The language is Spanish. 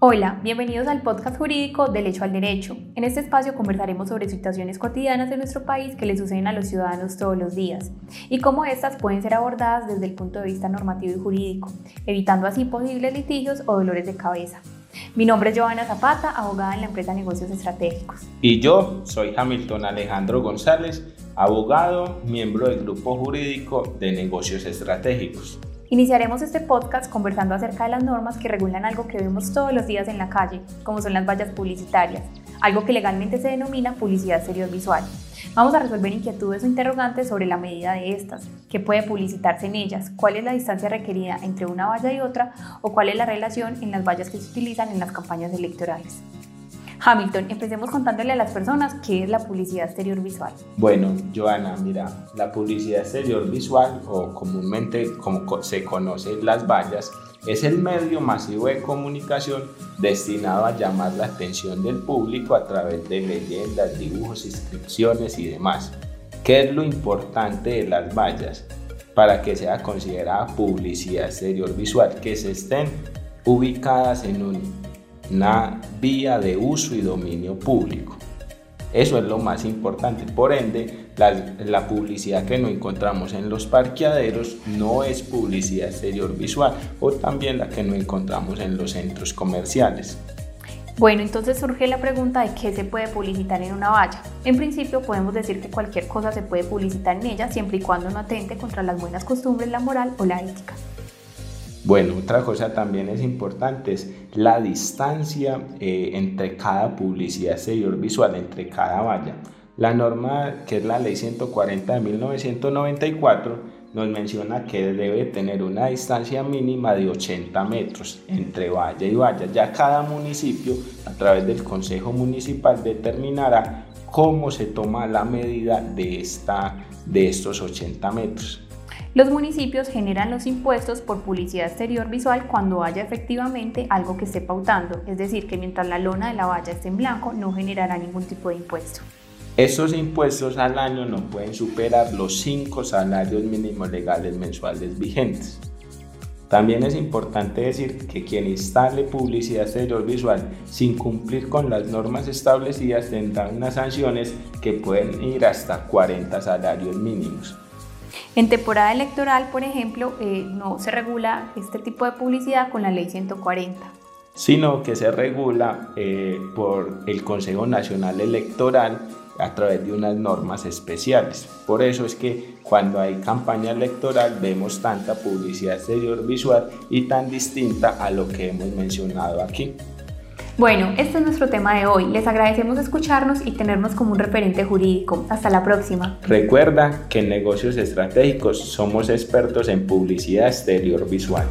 Hola, bienvenidos al podcast jurídico Del Hecho al Derecho. En este espacio conversaremos sobre situaciones cotidianas de nuestro país que le suceden a los ciudadanos todos los días y cómo estas pueden ser abordadas desde el punto de vista normativo y jurídico, evitando así posibles litigios o dolores de cabeza. Mi nombre es Joana Zapata, abogada en la empresa Negocios Estratégicos. Y yo soy Hamilton Alejandro González, abogado, miembro del grupo jurídico de Negocios Estratégicos. Iniciaremos este podcast conversando acerca de las normas que regulan algo que vemos todos los días en la calle, como son las vallas publicitarias, algo que legalmente se denomina publicidad exterior visual. Vamos a resolver inquietudes o interrogantes sobre la medida de estas, qué puede publicitarse en ellas, cuál es la distancia requerida entre una valla y otra o cuál es la relación en las vallas que se utilizan en las campañas electorales. Hamilton, empecemos contándole a las personas qué es la publicidad exterior visual. Bueno, Joana, mira, la publicidad exterior visual, o comúnmente como se conoce las vallas, es el medio masivo de comunicación destinado a llamar la atención del público a través de leyendas, dibujos, inscripciones y demás. ¿Qué es lo importante de las vallas? Para que sea considerada publicidad exterior visual, que se estén ubicadas en un una vía de uso y dominio público. Eso es lo más importante. Por ende, la, publicidad que no encontramos en los parqueaderos no es publicidad exterior visual o también la que no encontramos en los centros comerciales. Bueno, entonces surge la pregunta de qué se puede publicitar en una valla. En principio podemos decir que cualquier cosa se puede publicitar en ella siempre y cuando no atente contra las buenas costumbres, la moral o la ética. Bueno, otra cosa también es importante es la distancia eh, entre cada publicidad exterior visual, entre cada valla. La norma, que es la ley 140 de 1994, nos menciona que debe tener una distancia mínima de 80 metros entre valla y valla. Ya cada municipio, a través del Consejo Municipal, determinará cómo se toma la medida de, esta, de estos 80 metros. Los municipios generan los impuestos por publicidad exterior visual cuando haya efectivamente algo que esté pautando, es decir, que mientras la lona de la valla esté en blanco no generará ningún tipo de impuesto. Estos impuestos al año no pueden superar los cinco salarios mínimos legales mensuales vigentes. También es importante decir que quien instale publicidad exterior visual sin cumplir con las normas establecidas tendrá unas sanciones que pueden ir hasta 40 salarios mínimos. En temporada electoral, por ejemplo, eh, no se regula este tipo de publicidad con la ley 140 sino que se regula eh, por el Consejo Nacional Electoral a través de unas normas especiales. Por eso es que cuando hay campaña electoral vemos tanta publicidad exterior visual y tan distinta a lo que hemos mencionado aquí. Bueno, este es nuestro tema de hoy. Les agradecemos escucharnos y tenernos como un referente jurídico. Hasta la próxima. Recuerda que en negocios estratégicos somos expertos en publicidad exterior visual.